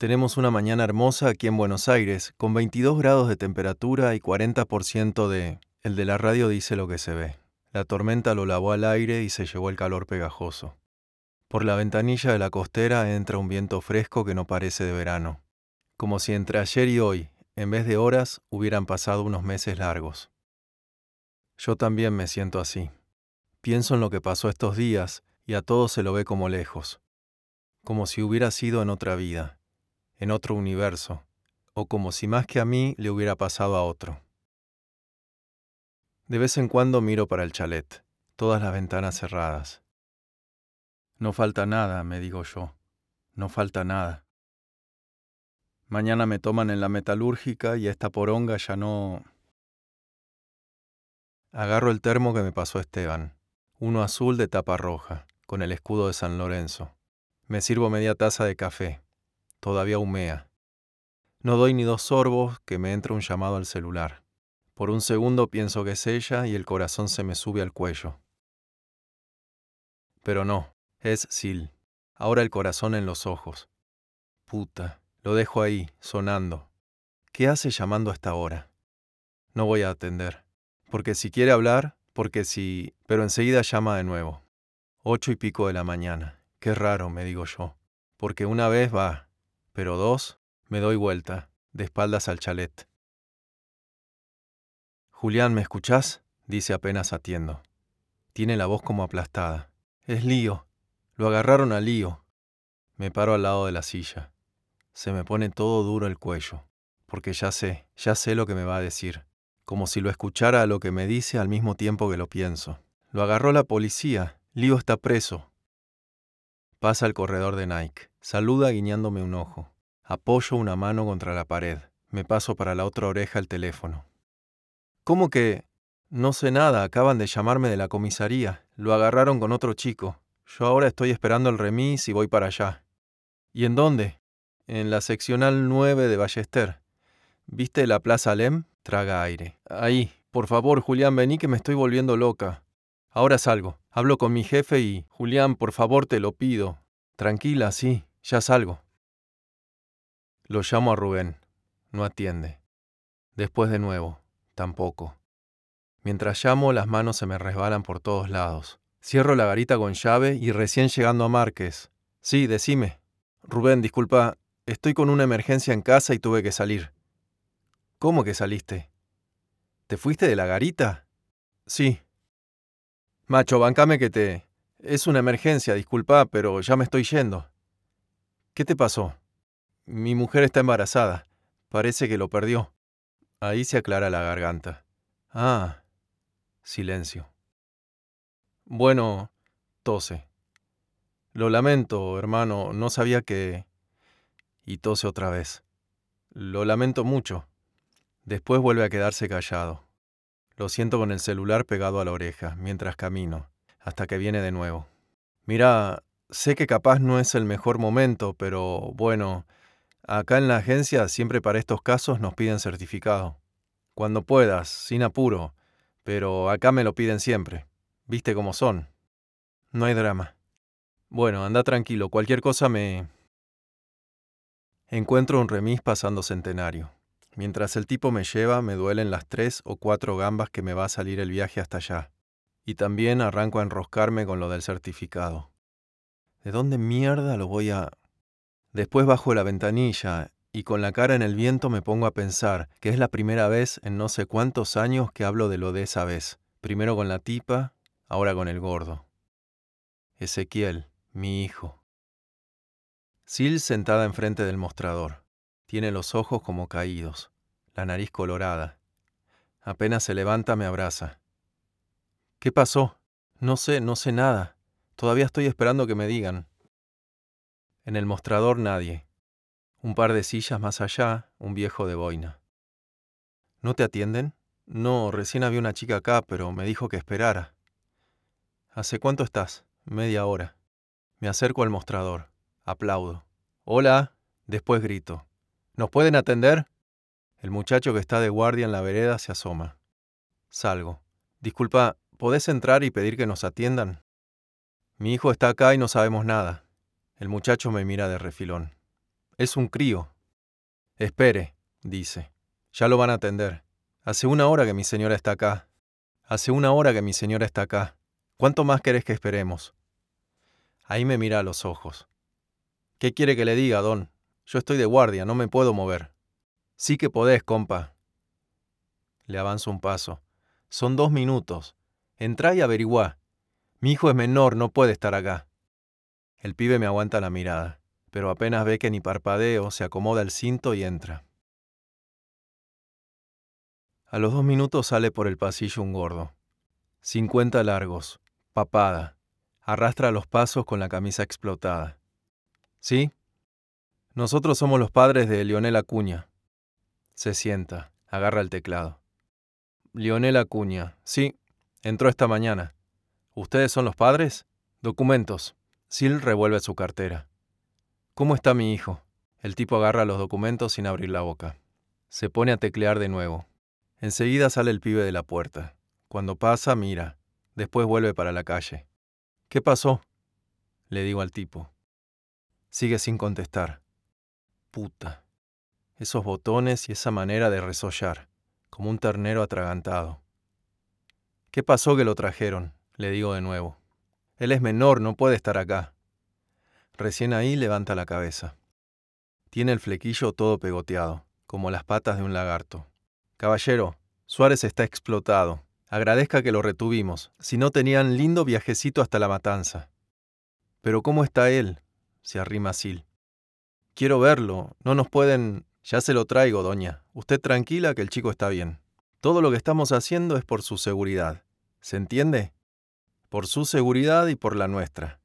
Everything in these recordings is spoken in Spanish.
Tenemos una mañana hermosa aquí en Buenos Aires, con 22 grados de temperatura y 40% de... El de la radio dice lo que se ve. La tormenta lo lavó al aire y se llevó el calor pegajoso. Por la ventanilla de la costera entra un viento fresco que no parece de verano, como si entre ayer y hoy, en vez de horas, hubieran pasado unos meses largos. Yo también me siento así. Pienso en lo que pasó estos días y a todo se lo ve como lejos, como si hubiera sido en otra vida en otro universo, o como si más que a mí le hubiera pasado a otro. De vez en cuando miro para el chalet, todas las ventanas cerradas. No falta nada, me digo yo, no falta nada. Mañana me toman en la metalúrgica y esta poronga ya no... Agarro el termo que me pasó Esteban, uno azul de tapa roja, con el escudo de San Lorenzo. Me sirvo media taza de café, todavía humea. No doy ni dos sorbos que me entra un llamado al celular. Por un segundo pienso que es ella y el corazón se me sube al cuello. Pero no, es Sil. Ahora el corazón en los ojos. Puta, lo dejo ahí, sonando. ¿Qué hace llamando a esta hora? No voy a atender. Porque si quiere hablar, porque si... Pero enseguida llama de nuevo. Ocho y pico de la mañana. Qué raro, me digo yo. Porque una vez va, pero dos, me doy vuelta, de espaldas al chalet. Julián, ¿me escuchás? dice apenas atiendo. Tiene la voz como aplastada. Es lío. Lo agarraron a lío. Me paro al lado de la silla. Se me pone todo duro el cuello, porque ya sé, ya sé lo que me va a decir, como si lo escuchara a lo que me dice al mismo tiempo que lo pienso. Lo agarró la policía. Lío está preso. Pasa al corredor de Nike. Saluda guiñándome un ojo. Apoyo una mano contra la pared. Me paso para la otra oreja el teléfono. ¿Cómo que? No sé nada, acaban de llamarme de la comisaría. Lo agarraron con otro chico. Yo ahora estoy esperando el remis y voy para allá. ¿Y en dónde? En la seccional 9 de Ballester. ¿Viste la Plaza Lem? Traga aire. Ahí. Por favor, Julián, vení que me estoy volviendo loca. Ahora salgo. Hablo con mi jefe y... Julián, por favor, te lo pido. Tranquila, sí, ya salgo. Lo llamo a Rubén. No atiende. Después de nuevo. Tampoco. Mientras llamo, las manos se me resbalan por todos lados. Cierro la garita con llave y recién llegando a Márquez. Sí, decime. Rubén, disculpa, estoy con una emergencia en casa y tuve que salir. ¿Cómo que saliste? ¿Te fuiste de la garita? Sí, Macho, bancame que te... Es una emergencia, disculpa, pero ya me estoy yendo. ¿Qué te pasó? Mi mujer está embarazada. Parece que lo perdió. Ahí se aclara la garganta. Ah. Silencio. Bueno, tose. Lo lamento, hermano, no sabía que... Y tose otra vez. Lo lamento mucho. Después vuelve a quedarse callado. Lo siento con el celular pegado a la oreja mientras camino, hasta que viene de nuevo. Mira, sé que capaz no es el mejor momento, pero bueno, acá en la agencia siempre para estos casos nos piden certificado. Cuando puedas, sin apuro, pero acá me lo piden siempre. ¿Viste cómo son? No hay drama. Bueno, anda tranquilo, cualquier cosa me... Encuentro un remis pasando centenario. Mientras el tipo me lleva, me duelen las tres o cuatro gambas que me va a salir el viaje hasta allá. Y también arranco a enroscarme con lo del certificado. ¿De dónde mierda lo voy a...? Después bajo la ventanilla y con la cara en el viento me pongo a pensar que es la primera vez en no sé cuántos años que hablo de lo de esa vez. Primero con la tipa, ahora con el gordo. Ezequiel, mi hijo. Sil sentada enfrente del mostrador. Tiene los ojos como caídos, la nariz colorada. Apenas se levanta me abraza. ¿Qué pasó? No sé, no sé nada. Todavía estoy esperando que me digan. En el mostrador nadie. Un par de sillas más allá, un viejo de boina. ¿No te atienden? No, recién había una chica acá, pero me dijo que esperara. ¿Hace cuánto estás? Media hora. Me acerco al mostrador. Aplaudo. Hola. Después grito. ¿Nos pueden atender? El muchacho que está de guardia en la vereda se asoma. Salgo. Disculpa, ¿podés entrar y pedir que nos atiendan? Mi hijo está acá y no sabemos nada. El muchacho me mira de refilón. Es un crío. Espere, dice. Ya lo van a atender. Hace una hora que mi señora está acá. Hace una hora que mi señora está acá. ¿Cuánto más querés que esperemos? Ahí me mira a los ojos. ¿Qué quiere que le diga, don? Yo estoy de guardia, no me puedo mover. Sí que podés, compa. Le avanzo un paso. Son dos minutos. Entrá y averiguá. Mi hijo es menor, no puede estar acá. El pibe me aguanta la mirada, pero apenas ve que ni parpadeo, se acomoda el cinto y entra. A los dos minutos sale por el pasillo un gordo. Cincuenta largos, papada. Arrastra los pasos con la camisa explotada. ¿Sí? Nosotros somos los padres de Lionel Acuña. Se sienta, agarra el teclado. Lionel Acuña. Sí, entró esta mañana. ¿Ustedes son los padres? Documentos. Sil revuelve su cartera. ¿Cómo está mi hijo? El tipo agarra los documentos sin abrir la boca. Se pone a teclear de nuevo. Enseguida sale el pibe de la puerta. Cuando pasa, mira. Después vuelve para la calle. ¿Qué pasó? Le digo al tipo. Sigue sin contestar. Puta. Esos botones y esa manera de resollar, como un ternero atragantado. ¿Qué pasó que lo trajeron? le digo de nuevo. Él es menor, no puede estar acá. Recién ahí levanta la cabeza. Tiene el flequillo todo pegoteado, como las patas de un lagarto. Caballero, Suárez está explotado. Agradezca que lo retuvimos, si no tenían lindo viajecito hasta la matanza. Pero ¿cómo está él? se arrima Sil. Quiero verlo, no nos pueden... Ya se lo traigo, doña. Usted tranquila que el chico está bien. Todo lo que estamos haciendo es por su seguridad. ¿Se entiende? por su seguridad y por la nuestra.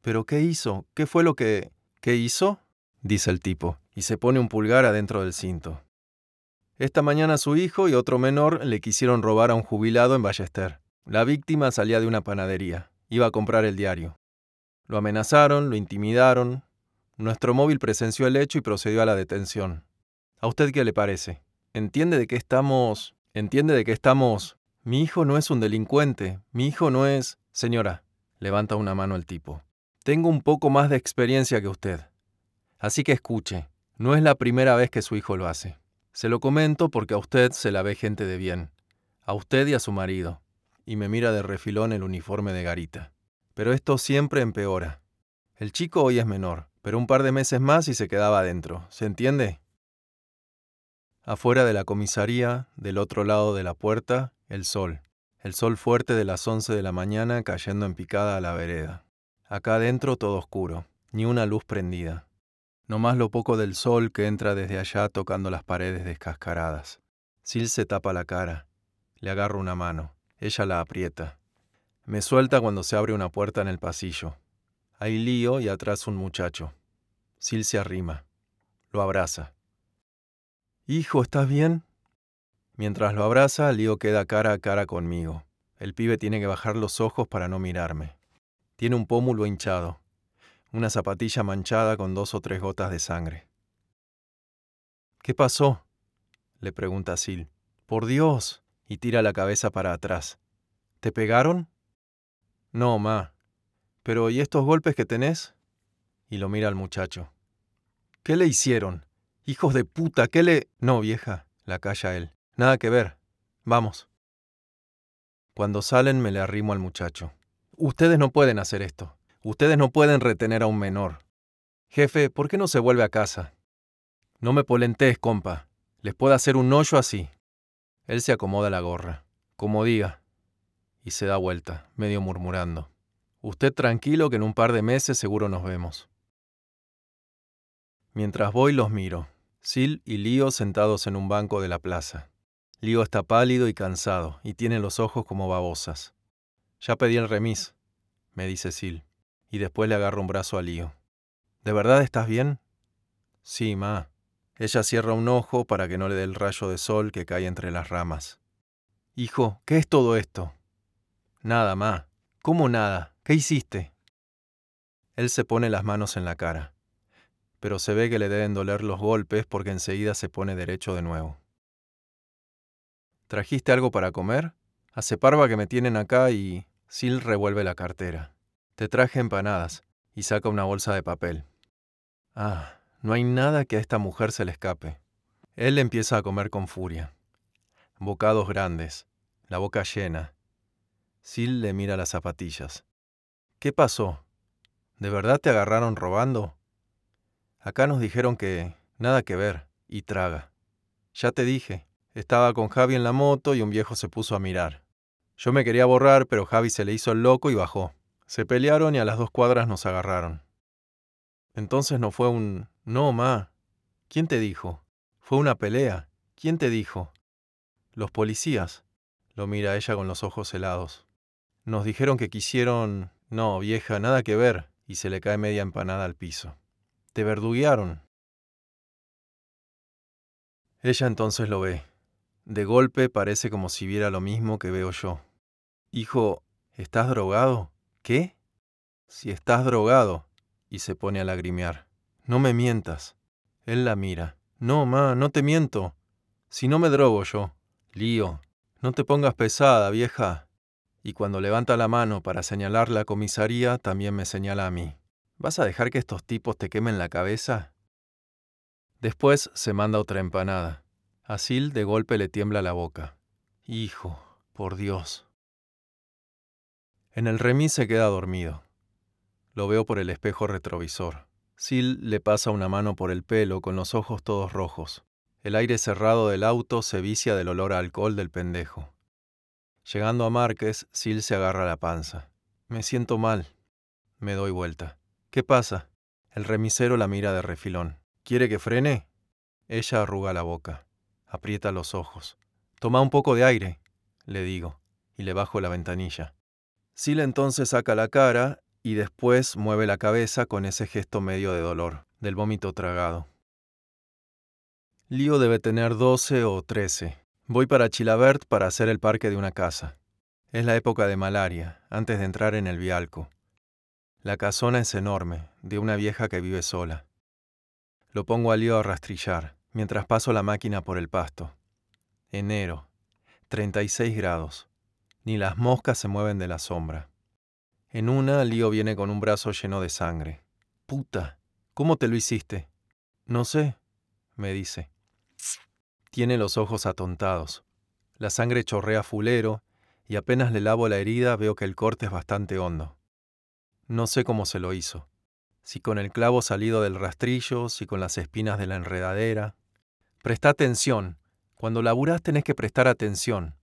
¿Pero qué hizo? ¿Qué fue lo que... ¿Qué hizo? dice el tipo, y se pone un pulgar adentro del cinto. Esta mañana su hijo y otro menor le quisieron robar a un jubilado en Ballester. La víctima salía de una panadería, iba a comprar el diario. Lo amenazaron, lo intimidaron. Nuestro móvil presenció el hecho y procedió a la detención. ¿A usted qué le parece? ¿Entiende de qué estamos... ¿Entiende de qué estamos... Mi hijo no es un delincuente, mi hijo no es... Señora, levanta una mano el tipo. Tengo un poco más de experiencia que usted. Así que escuche, no es la primera vez que su hijo lo hace. Se lo comento porque a usted se la ve gente de bien. A usted y a su marido. Y me mira de refilón el uniforme de garita. Pero esto siempre empeora. El chico hoy es menor, pero un par de meses más y se quedaba adentro. ¿Se entiende? Afuera de la comisaría, del otro lado de la puerta, el sol. El sol fuerte de las once de la mañana cayendo en picada a la vereda. Acá adentro todo oscuro, ni una luz prendida. No más lo poco del sol que entra desde allá tocando las paredes descascaradas. Sil se tapa la cara. Le agarro una mano. Ella la aprieta. Me suelta cuando se abre una puerta en el pasillo. Hay lío y atrás un muchacho. Sil se arrima. Lo abraza. Hijo, ¿estás bien? Mientras lo abraza, Lío queda cara a cara conmigo. El pibe tiene que bajar los ojos para no mirarme. Tiene un pómulo hinchado, una zapatilla manchada con dos o tres gotas de sangre. ¿Qué pasó? le pregunta Sil. Por Dios. y tira la cabeza para atrás. ¿Te pegaron? No, ma. Pero ¿y estos golpes que tenés? Y lo mira al muchacho. ¿Qué le hicieron? Hijos de puta, ¿qué le... No, vieja, la calla él. Nada que ver. Vamos. Cuando salen me le arrimo al muchacho. Ustedes no pueden hacer esto. Ustedes no pueden retener a un menor. Jefe, ¿por qué no se vuelve a casa? No me polentees, compa. Les puedo hacer un hoyo así. Él se acomoda la gorra. Como diga. Y se da vuelta, medio murmurando. Usted tranquilo que en un par de meses seguro nos vemos. Mientras voy los miro. Sil y Lío sentados en un banco de la plaza. Lío está pálido y cansado, y tiene los ojos como babosas. Ya pedí el remis, me dice Sil, y después le agarro un brazo a Lío. ¿De verdad estás bien? Sí, ma. Ella cierra un ojo para que no le dé el rayo de sol que cae entre las ramas. Hijo, ¿qué es todo esto? Nada, ma. ¿Cómo nada? ¿Qué hiciste? Él se pone las manos en la cara, pero se ve que le deben doler los golpes porque enseguida se pone derecho de nuevo. ¿Trajiste algo para comer? Hace parva que me tienen acá y... Sil revuelve la cartera. Te traje empanadas y saca una bolsa de papel. Ah, No hay nada que a esta mujer se le escape. Él empieza a comer con furia. Bocados grandes, la boca llena. Sil le mira las zapatillas. ¿Qué pasó? ¿De verdad te agarraron robando? Acá nos dijeron que nada que ver, y traga. Ya te dije, estaba con Javi en la moto y un viejo se puso a mirar. Yo me quería borrar, pero Javi se le hizo el loco y bajó. Se pelearon y a las dos cuadras nos agarraron. Entonces no fue un... No, ma. ¿Quién te dijo? Fue una pelea. ¿Quién te dijo? Los policías. Lo mira ella con los ojos helados. Nos dijeron que quisieron... No, vieja, nada que ver. Y se le cae media empanada al piso. Te verduguearon. Ella entonces lo ve. De golpe parece como si viera lo mismo que veo yo. Hijo, ¿estás drogado? ¿Qué? Si estás drogado. Y se pone a lagrimear. No me mientas. Él la mira. No, ma, no te miento. Si no me drogo yo. Lío. No te pongas pesada, vieja. Y cuando levanta la mano para señalar la comisaría, también me señala a mí. ¿Vas a dejar que estos tipos te quemen la cabeza? Después se manda otra empanada. A Sil de golpe le tiembla la boca. Hijo, por Dios. En el remis se queda dormido. Lo veo por el espejo retrovisor. Sil le pasa una mano por el pelo con los ojos todos rojos. El aire cerrado del auto se vicia del olor a alcohol del pendejo. Llegando a Márquez, Sil se agarra la panza. Me siento mal. Me doy vuelta. ¿Qué pasa? El remisero la mira de refilón. ¿Quiere que frene? Ella arruga la boca, aprieta los ojos. Toma un poco de aire, le digo, y le bajo la ventanilla. Sil entonces saca la cara y después mueve la cabeza con ese gesto medio de dolor, del vómito tragado. Lío debe tener doce o trece. Voy para Chilabert para hacer el parque de una casa. Es la época de malaria, antes de entrar en el vialco. La casona es enorme, de una vieja que vive sola. Lo pongo a lío a rastrillar, mientras paso la máquina por el pasto. Enero, 36 grados. Ni las moscas se mueven de la sombra. En una, Lío viene con un brazo lleno de sangre. Puta, ¿cómo te lo hiciste? No sé, me dice. Tiene los ojos atontados. La sangre chorrea fulero y apenas le lavo la herida veo que el corte es bastante hondo. No sé cómo se lo hizo si con el clavo salido del rastrillo, si con las espinas de la enredadera. Presta atención. Cuando laburás tenés que prestar atención.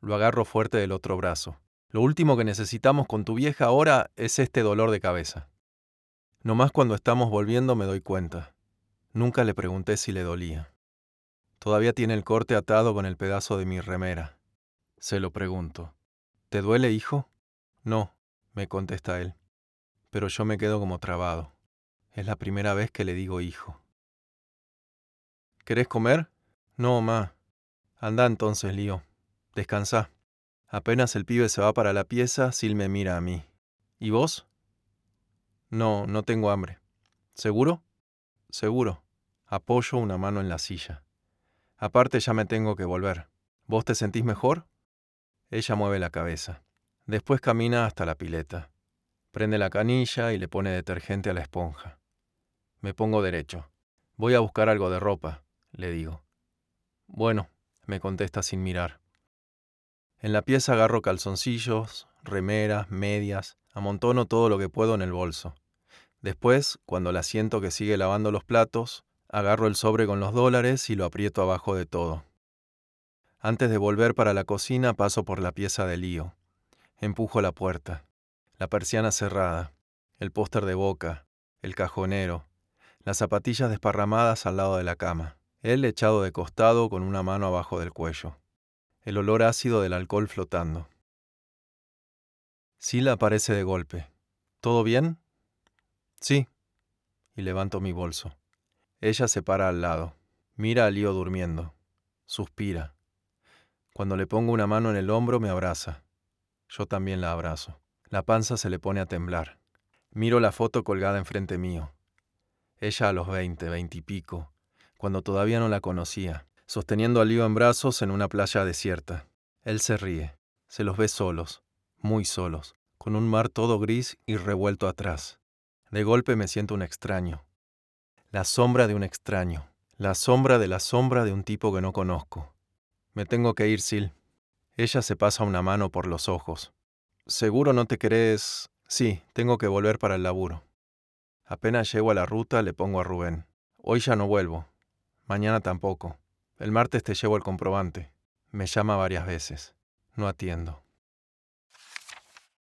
Lo agarro fuerte del otro brazo. Lo último que necesitamos con tu vieja ahora es este dolor de cabeza. Nomás cuando estamos volviendo me doy cuenta. Nunca le pregunté si le dolía. Todavía tiene el corte atado con el pedazo de mi remera. Se lo pregunto. ¿Te duele, hijo? No, me contesta él pero yo me quedo como trabado. Es la primera vez que le digo hijo. ¿Querés comer? No, ma. Anda entonces, Lío. Descansa. Apenas el pibe se va para la pieza, Sil me mira a mí. ¿Y vos? No, no tengo hambre. ¿Seguro? Seguro. Apoyo una mano en la silla. Aparte ya me tengo que volver. ¿Vos te sentís mejor? Ella mueve la cabeza. Después camina hasta la pileta. Prende la canilla y le pone detergente a la esponja. Me pongo derecho. Voy a buscar algo de ropa, le digo. Bueno, me contesta sin mirar. En la pieza agarro calzoncillos, remeras, medias, amontono todo lo que puedo en el bolso. Después, cuando la siento que sigue lavando los platos, agarro el sobre con los dólares y lo aprieto abajo de todo. Antes de volver para la cocina paso por la pieza de lío. Empujo la puerta la persiana cerrada, el póster de boca, el cajonero, las zapatillas desparramadas al lado de la cama, él echado de costado con una mano abajo del cuello, el olor ácido del alcohol flotando. Sila aparece de golpe. ¿Todo bien? Sí. Y levanto mi bolso. Ella se para al lado, mira a Lío durmiendo, suspira. Cuando le pongo una mano en el hombro me abraza. Yo también la abrazo. La panza se le pone a temblar. Miro la foto colgada enfrente mío. Ella a los veinte, veintipico, cuando todavía no la conocía, sosteniendo al lío en brazos en una playa desierta. Él se ríe. Se los ve solos, muy solos, con un mar todo gris y revuelto atrás. De golpe me siento un extraño. La sombra de un extraño. La sombra de la sombra de un tipo que no conozco. Me tengo que ir, Sil. Ella se pasa una mano por los ojos. ¿Seguro no te querés...? Sí, tengo que volver para el laburo. Apenas llego a la ruta, le pongo a Rubén. Hoy ya no vuelvo. Mañana tampoco. El martes te llevo el comprobante. Me llama varias veces. No atiendo.